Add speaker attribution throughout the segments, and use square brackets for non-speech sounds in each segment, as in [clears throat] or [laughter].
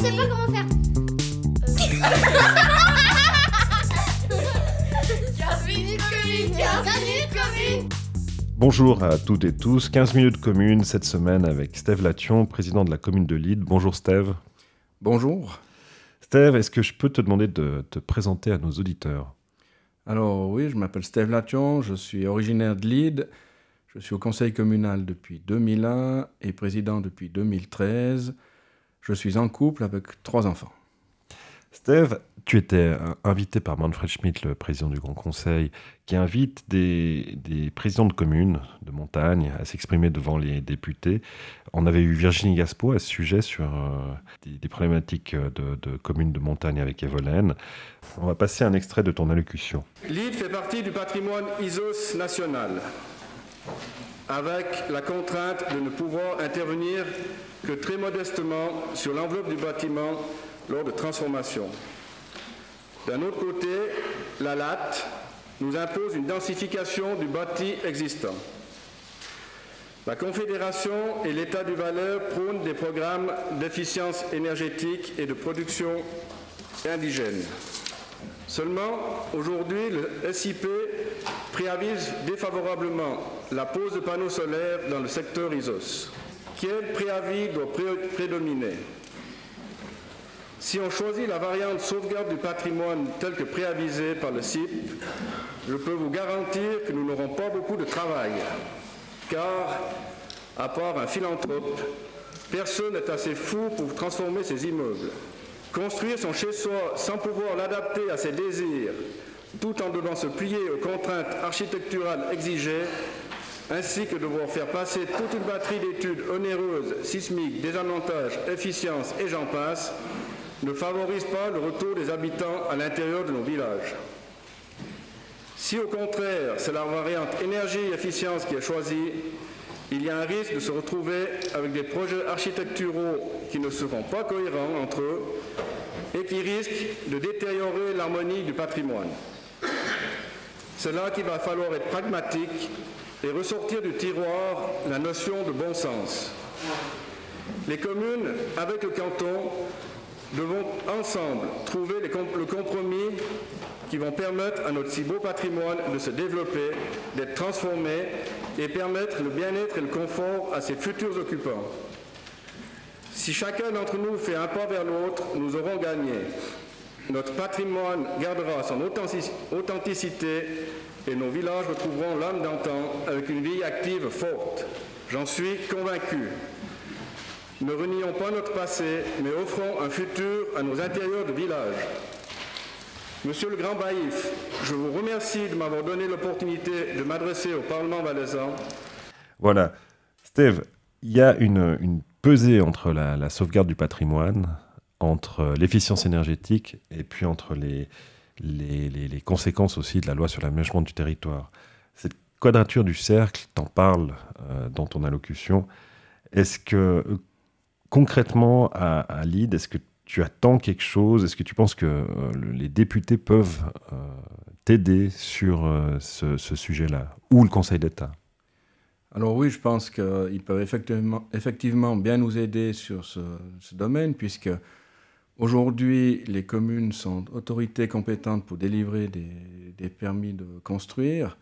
Speaker 1: sais pas comment faire.
Speaker 2: Bonjour à toutes et tous. 15 minutes commune cette semaine avec Steve Lation, président de la commune de Lide. Bonjour Steve.
Speaker 3: Bonjour.
Speaker 2: Steve, est-ce que je peux te demander de te présenter à nos auditeurs?
Speaker 3: Alors oui, je m'appelle Steve Lation, je suis originaire de Lide. Je suis au conseil communal depuis 2001 et président depuis 2013. Je suis en couple avec trois enfants.
Speaker 2: Steve, tu étais euh, invité par Manfred Schmidt, le président du Grand Conseil, qui invite des, présidents de communes de montagne à s'exprimer devant les députés. On avait eu Virginie Gaspo à ce sujet sur euh, des, problématiques de, de, communes de montagne avec Evolène. On va passer un extrait de ton allocution.
Speaker 4: L'île fait partie du patrimoine ISOS national, avec la contrainte de ne pouvoir intervenir que très modestement sur l'enveloppe du bâtiment lors de transformation. D'un autre côté, la LAT nous impose une densification du bâti existant. La Confédération et l'État du Valeur prônent des programmes d'efficience énergétique et de production indigène. Seulement, aujourd'hui, le SIP préavise défavorablement la pose de panneaux solaires dans le secteur ISOS. Quel préavis doit prédominer? Si on choisit la variante sauvegarde du patrimoine telle que préavisée par le CIP, je peux vous garantir que nous n'aurons pas beaucoup de travail, car, à part un philanthrope, personne n'est assez fou pour transformer ses immeubles. Construire son chez-soi sans pouvoir l'adapter à ses désirs, tout en devant se plier aux contraintes architecturales exigées, ainsi que devoir faire passer toute une batterie d'études onéreuses, sismiques, désavantages, efficience et j'en passe, ne favorise pas le retour des habitants à l'intérieur de nos villages. Si au contraire c'est la variante énergie-efficience qui est choisie, il y a un risque de se retrouver avec des projets architecturaux qui ne seront pas cohérents entre eux et qui risquent de détériorer l'harmonie du patrimoine. C'est là qu'il va falloir être pragmatique et ressortir du tiroir la notion de bon sens. Les communes, avec le canton, devons ensemble trouver le compromis qui vont permettre à notre si beau patrimoine de se développer, d'être transformé et permettre le bien-être et le confort à ses futurs occupants. Si chacun d'entre nous fait un pas vers l'autre, nous aurons gagné. Notre patrimoine gardera son authenticité et nos villages retrouveront l'âme d'antan avec une vie active forte. J'en suis convaincu. Ne renions pas notre passé, mais offrons un futur à nos intérieurs de village. Monsieur le Grand Baïf, je vous remercie de m'avoir donné l'opportunité de m'adresser au Parlement valaisan.
Speaker 2: Voilà. Steve, il y a une, pesée entre la, sauvegarde du patrimoine, entre l'efficience énergétique et puis entre les, les, conséquences aussi de la loi sur l'aménagement du territoire. Cette quadrature du cercle, t'en parles euh, dans ton allocution. Est-ce que concrètement à, à est-ce que tu attends quelque chose? Est-ce que tu penses que euh, les députés peuvent euh, t'aider sur ce, sujet-là? Ou le Conseil d'État?
Speaker 3: Alors oui, je pense qu'ils peuvent effectivement, effectivement, bien nous aider sur ce, domaine, puisque aujourd'hui, les communes sont autorités compétentes pour délivrer des permis de construire.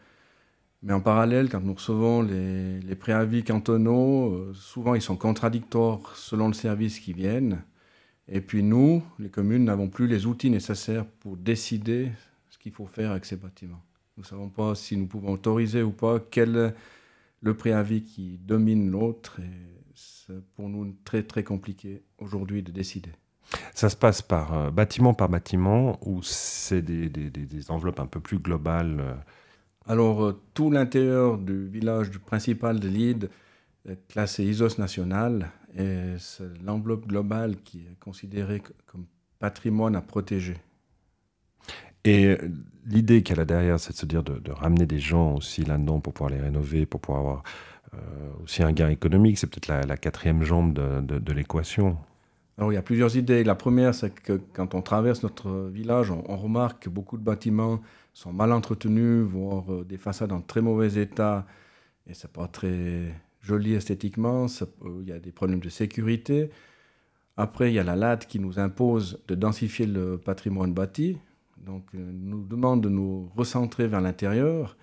Speaker 3: Mais en parallèle, quand nous recevons les, préavis cantonaux, euh, souvent ils sont contradictoires selon le service qui viennent. Et puis nous, les communes, n'avons plus les outils nécessaires pour décider ce qu'il faut faire avec ces bâtiments. Nous ne savons pas si nous pouvons autoriser ou pas, quel est le préavis qui domine l'autre. C'est pour nous très très compliqué aujourd'hui de décider.
Speaker 2: Ça se passe par euh, bâtiment par bâtiment ou c'est des, des, des, enveloppes un peu plus globales euh,
Speaker 3: alors, euh, tout l'intérieur du village principal de Lide est classé ISOS national et c'est l'enveloppe globale qui est considérée comme patrimoine à protéger.
Speaker 2: Et l'idée qu'elle a derrière, c'est de se dire de, ramener des gens aussi là-dedans pour pouvoir les rénover, pour pouvoir avoir aussi un gain économique. C'est peut-être la, quatrième jambe de, l'équation.
Speaker 3: Alors, il y a plusieurs idées. La première, c'est que quand on traverse notre village, on, remarque que beaucoup de bâtiments sont mal entretenus, voire euh, des façades en très mauvais état, et c'est pas très joli esthétiquement. Il y a des problèmes de sécurité. Après, il y a la LAD qui nous impose de densifier le patrimoine bâti, donc euh, nous demande de nous recentrer vers l'intérieur.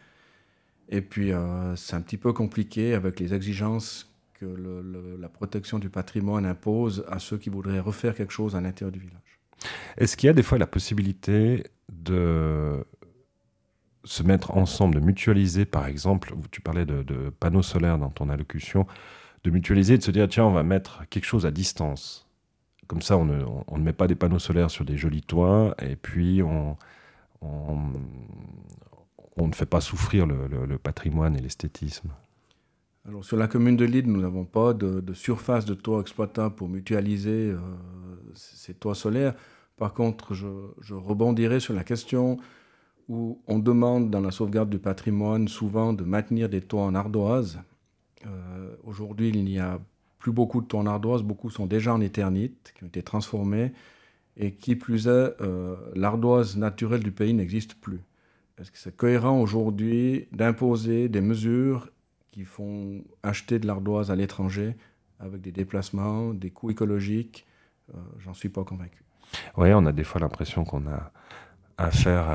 Speaker 3: Et puis, euh, c'est un petit peu compliqué avec les exigences la protection du patrimoine impose à ceux qui voudraient refaire quelque chose à l'intérieur du village.
Speaker 2: Est-ce qu'il y a des fois la possibilité de se mettre ensemble, de mutualiser, par exemple, tu parlais de, panneaux solaires dans ton allocution, de mutualiser, de se dire, tiens, on va mettre quelque chose à distance. Comme ça, on ne, met pas des panneaux solaires sur des jolis toits, et puis on, ne fait pas souffrir le, patrimoine et l'esthétisme.
Speaker 3: Alors, sur la commune de Lille, nous n'avons pas de, surface de toit exploitable pour mutualiser euh, ces toits solaires. Par contre, je, je rebondirai sur la question où on demande dans la sauvegarde du patrimoine souvent de maintenir des toits en ardoise. Euh, aujourd'hui, il n'y a plus beaucoup de toits en ardoise, beaucoup sont déjà en éternite, qui ont été transformés, et qui plus est, euh, l'ardoise naturelle du pays n'existe plus. Est-ce que c'est cohérent aujourd'hui d'imposer des mesures qui font acheter de l'ardoise à l'étranger avec des déplacements, des coûts écologiques euh, J'en suis pas convaincu.
Speaker 2: Oui, on a des fois l'impression qu'on a affaire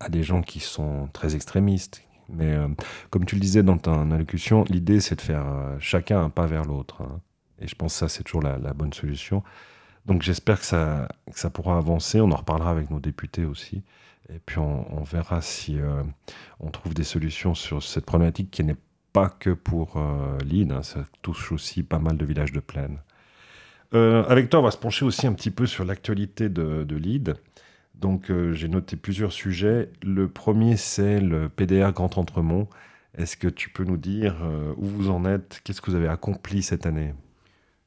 Speaker 2: à, des gens qui sont très extrémistes. Mais euh, comme tu le disais dans ta allocution, l'idée c'est de faire euh, chacun un pas vers l'autre. Hein. Et je pense que ça c'est toujours la, bonne solution. Donc j'espère que ça, que ça pourra avancer. On en reparlera avec nos députés aussi. Et puis on, verra si euh, on trouve des solutions sur cette problématique qui n'est pas que pour l'île. Hein. Ça touche aussi pas mal de villages de plaine. avec toi, on va se pencher aussi un petit peu sur l'actualité de, de. Donc euh, j'ai noté plusieurs sujets. Le premier, c'est le PDR Grand Entremont. Est-ce que tu peux nous dire euh, où vous en êtes? Qu'est-ce que vous avez accompli cette année?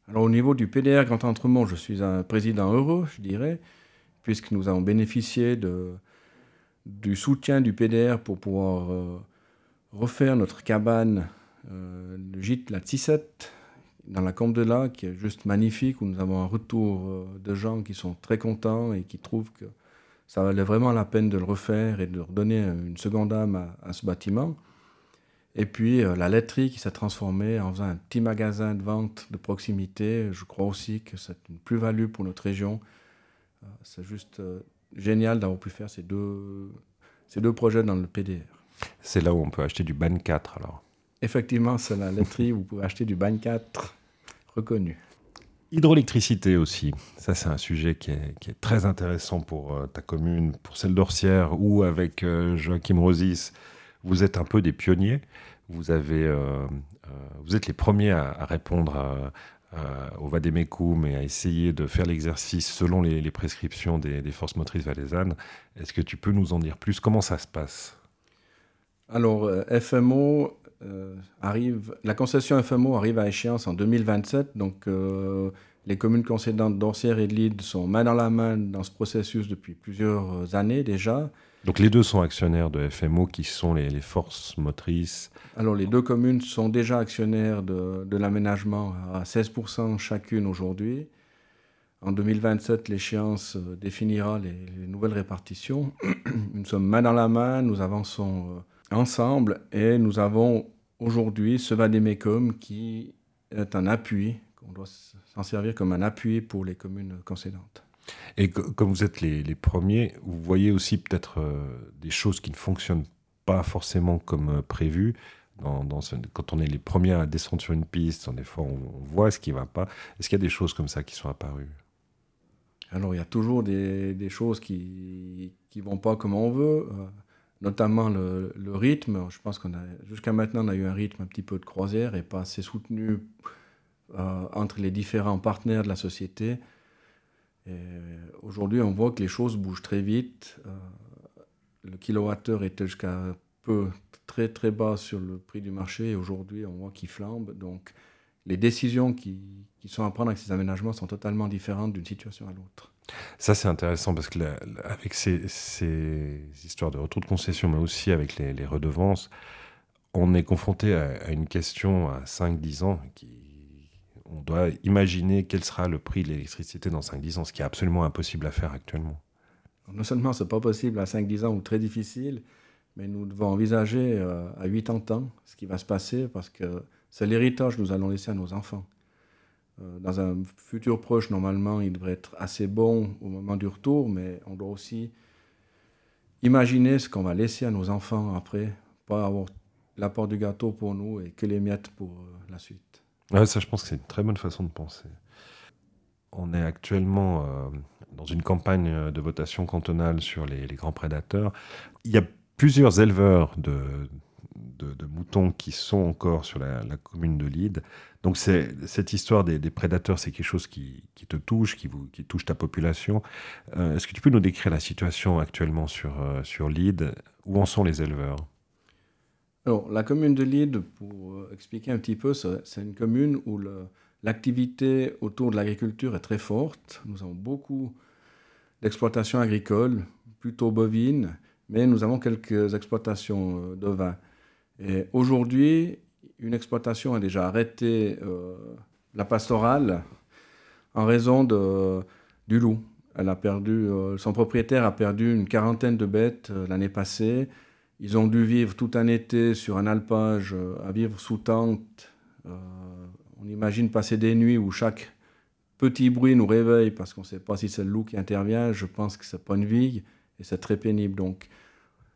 Speaker 3: Alors au niveau du PDR Grand Entremont, je suis un président heureux, je dirais, puisque nous avons bénéficié de, du soutien du PDR pour pouvoir euh, refaire notre cabane, le gîte La Tissette, dans la Combe de La, qui est juste magnifique, où nous avons un retour de gens qui sont très contents et qui trouvent que ça valait vraiment la peine de le refaire et de redonner une seconde âme à, ce bâtiment. Et puis euh, la laiterie qui s'est transformée en faisant un petit magasin de vente de proximité, je crois aussi que c'est une plus-value pour notre région. Euh, c'est juste euh, génial d'avoir pu faire ces deux, ces deux projets dans le PDR.
Speaker 2: C'est là où on peut acheter du BAN 4 alors
Speaker 3: Effectivement, c'est la laiterie où vous pouvez acheter du BAN 4 reconnu.
Speaker 2: Hydroélectricité aussi, ça c'est un sujet qui est, très intéressant pour euh, ta commune, pour celle d'Orsières, où avec euh, Joachim Rosis, vous êtes un peu des pionniers. Vous, avez, euh, vous êtes les premiers à, répondre au Vademecum et à essayer de faire l'exercice selon les, prescriptions des, forces motrices valaisannes. Est-ce que tu peux nous en dire plus? Comment ça se passe?
Speaker 3: Alors, FMO euh, arrive, la concession FMO arrive à échéance en 2027, donc euh, les communes concédantes d'Orsières et de Lille sont main dans la main dans ce processus depuis plusieurs années déjà.
Speaker 2: Donc les deux sont actionnaires de FMO qui sont les, forces motrices
Speaker 3: Alors les deux communes sont déjà actionnaires de, de l'aménagement à 16% chacune aujourd'hui. En 2027, l'échéance euh, définira les, les, nouvelles répartitions. [clears throat] nous sommes main dans la main, nous avançons ensemble et nous avons aujourd'hui ce Vademecum qui est un appui, qu'on doit s'en servir comme un appui pour les communes concédantes.
Speaker 2: Et comme vous êtes les, premiers, vous voyez aussi peut-être euh, des choses qui ne fonctionnent pas forcément comme euh, prévu. Dans, quand on est les premiers à descendre sur une piste, des fois on, voit ce qui ne va pas. Est-ce qu'il y a des choses comme ça qui sont apparues?
Speaker 3: Alors il y a toujours des, des choses qui ne vont pas comme on veut. Euh, notamment le, rythme. Je pense qu'on a jusqu'à maintenant on a eu un rythme un petit peu de croisière et pas assez soutenu euh, entre les différents partenaires de la société. Aujourd'hui, on voit que les choses bougent très vite. Euh, le kilowattheure était jusqu'à peu très très bas sur le prix du marché et aujourd'hui, on voit qu'il flambe. Donc, les décisions qui, qui sont à prendre avec ces aménagements sont totalement différentes d'une situation à l'autre.
Speaker 2: Ça, c'est intéressant parce que avec ces, histoires de retour de concession, mais aussi avec les, redevances, on est confronté à, une question à 5-10 ans qui. On doit imaginer quel sera le prix de l'électricité dans 5-10 ans, ce qui est absolument impossible à faire actuellement.
Speaker 3: Non seulement ce n'est pas possible à 5-10 ans ou très difficile, mais nous devons envisager euh, à 80 ans ce qui va se passer parce que c'est l'héritage que nous allons laisser à nos enfants. dans un futur proche, normalement, il devrait être assez bon au moment du retour, mais on doit aussi imaginer ce qu'on va laisser à nos enfants après, pas avoir l'apport du gâteau pour nous et que les miettes pour euh, la suite.
Speaker 2: Ça, je pense que c'est une très bonne façon de penser. On est actuellement euh, dans une campagne de votation cantonale sur les, grands prédateurs. Il y a plusieurs éleveurs de, moutons qui sont encore sur la, commune de Lide. Donc cette histoire des, prédateurs, c'est quelque chose qui, te touche, qui, touche ta population. Euh, est-ce que tu peux nous décrire la situation actuellement sur, Lide Où en sont les éleveurs?
Speaker 3: Alors, la commune de Lide, pour euh, expliquer un petit peu, c'est une commune où l'activité autour de l'agriculture est très forte. Nous avons beaucoup d'exploitations agricoles, plutôt bovines, mais nous avons quelques exploitations euh, de vin. Et aujourd'hui, une exploitation a déjà arrêté euh, la pastorale en raison du loup. Elle a perdu, son propriétaire a perdu une quarantaine de bêtes l'année passée. Ils ont dû vivre tout un été sur un alpage, euh, à vivre sous tente. Euh, on imagine passer des nuits où chaque petit bruit nous réveille parce qu'on ne sait pas si c'est le loup qui intervient. Je pense que c'est pas une vie et c'est très pénible. Donc,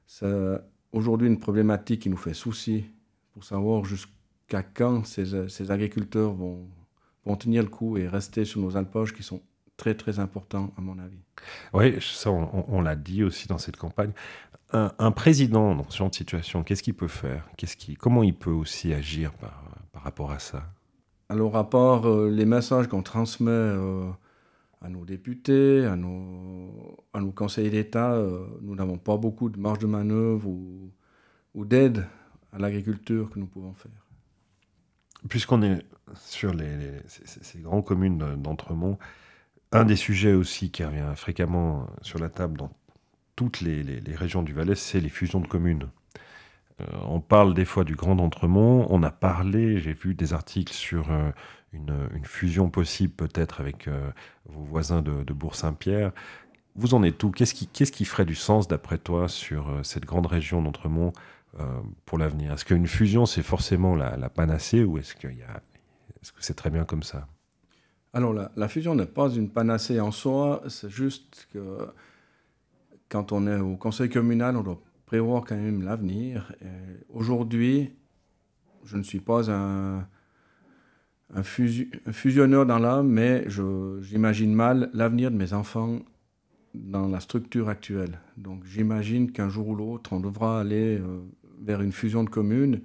Speaker 3: c'est aujourd'hui une problématique qui nous fait souci pour savoir jusqu'à quand ces, agriculteurs vont tenir le coup et rester sur nos alpages qui sont très très importants à mon avis.
Speaker 2: Oui, ça on l'a dit aussi dans cette campagne un, président dans ce genre de situation, qu'est-ce qu'il peut faire? Qu'est-ce Comment il peut aussi agir par, par rapport à ça?
Speaker 3: Alors, à part euh, les messages qu'on transmet euh, à nos députés, à nos, à nos conseillers d'État, euh, nous n'avons pas beaucoup de marge de manœuvre ou, ou d'aide à l'agriculture que nous pouvons faire.
Speaker 2: Puisqu'on est sur les, ces, ces, grandes communes d'Entremont, un des sujets aussi qui revient fréquemment sur la table dans toutes les, régions du Valais, c'est les fusions de communes. Euh, on parle des fois du Grand Entremont, on a parlé, j'ai vu des articles sur euh, une, fusion possible peut-être avec euh, vos voisins de, Bourg-Saint-Pierre. Vous en êtes où? Qu'est-ce qui, ferait du sens d'après toi sur cette grande région d'Entremont pour l'avenir? Est-ce qu'une fusion c'est forcément la, panacée ou est-ce, que c'est très bien comme ça?
Speaker 3: Alors la fusion n'est pas une panacée en soi, c'est juste que quand on est au conseil communal, on doit prévoir quand même l'avenir. Aujourd'hui, je ne suis pas un, fusionneur dans l'âme, mais j'imagine mal l'avenir de mes enfants dans la structure actuelle. Donc j'imagine qu'un jour ou l'autre, on devra aller euh, vers une fusion de communes.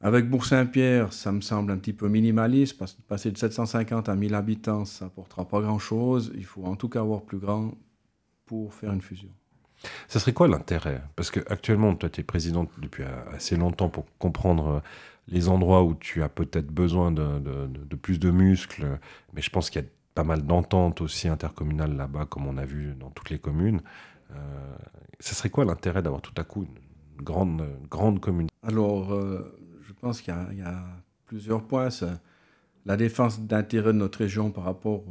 Speaker 3: Avec Bourg-Saint-Pierre, ça me semble un petit peu minimaliste, parce que passer de 750 à 1000 habitants, ça n'apportera pas grand-chose. Il faut en tout cas avoir plus grand pour faire une fusion.
Speaker 2: Ce serait quoi l'intérêt? Parce qu'actuellement, toi, tu es présidente depuis assez longtemps pour comprendre euh, les endroits où tu as peut-être besoin de, de, plus de muscles, mais je pense qu'il y a pas mal d'ententes aussi intercommunales là-bas, comme on a vu dans toutes les communes. Euh, ce serait quoi l'intérêt d'avoir tout à coup une grande, grande commune?
Speaker 3: Alors, euh, je pense qu'il y, y, a plusieurs points. La défense d'intérêt de notre région par rapport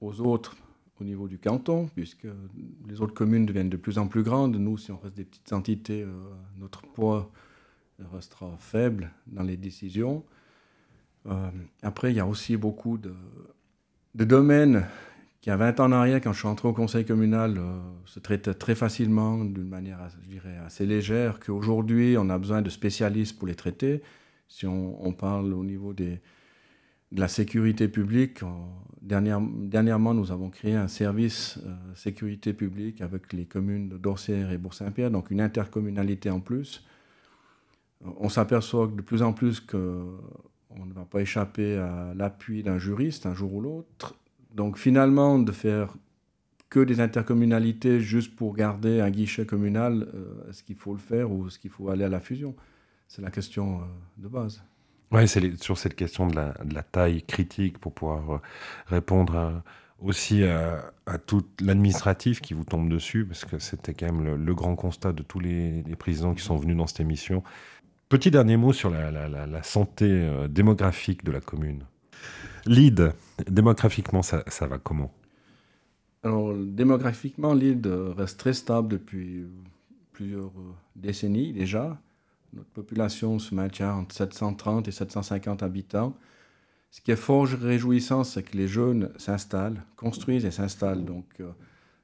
Speaker 3: aux autres au niveau du canton, puisque les autres communes deviennent de plus en plus grandes. Nous, si on reste des petites entités, euh, notre poids restera faible dans les décisions. Euh, après, il y a aussi beaucoup de, domaines qui, a 20 ans en arrière, quand je suis entré au conseil communal, euh, se traitaient très facilement, d'une manière, je dirais, assez légère, qu'aujourd'hui, on a besoin de spécialistes pour les traiter. Si on parle au niveau des, de la sécurité publique. dernièrement, nous avons créé un service euh, sécurité publique avec les communes de Dorsière et Bourg-Saint-Pierre, donc une intercommunalité en plus. Euh, on s'aperçoit de plus en plus qu'on ne va pas échapper à l'appui d'un juriste un jour ou l'autre. Donc finalement, de faire que des intercommunalités juste pour garder un guichet communal, euh, est-ce qu'il faut le faire ou est-ce qu'il faut aller à la fusion? C'est la question de base.
Speaker 2: Oui, c'est sur cette question de la, taille critique pour pouvoir euh, répondre aussi à, tout l'administratif qui vous tombe dessus, parce que c'était quand même le, grand constat de tous les, présidents qui sont venus dans cette émission. Petit dernier mot sur la, santé euh, démographique de la commune. L'ID, démographiquement, ça, ça va comment?
Speaker 3: Alors, démographiquement, l'ID reste très stable depuis plusieurs décennies déjà. Notre population se maintient entre 730 et 750 habitants. ce qui est fort réjouissant, c'est que les jeunes s'installent, construisent et s'installent. Donc, euh,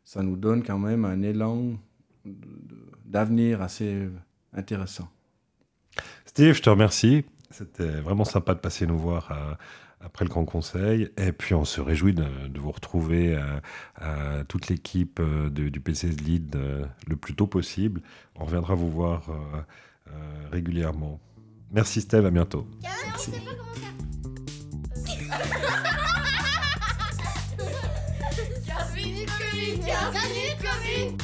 Speaker 3: ça nous donne quand même un élan d'avenir assez intéressant.
Speaker 2: Steve, je te remercie. C'était vraiment sympa de passer nous voir euh, après le Grand Conseil. Et puis, on se réjouit de, vous retrouver euh, à, toute l'équipe du PCS Lead le plus tôt possible. On reviendra vous voir régulièrement. Merci Steve, à bientôt. Merci. 15 minutes, 15 minutes, 15 minutes,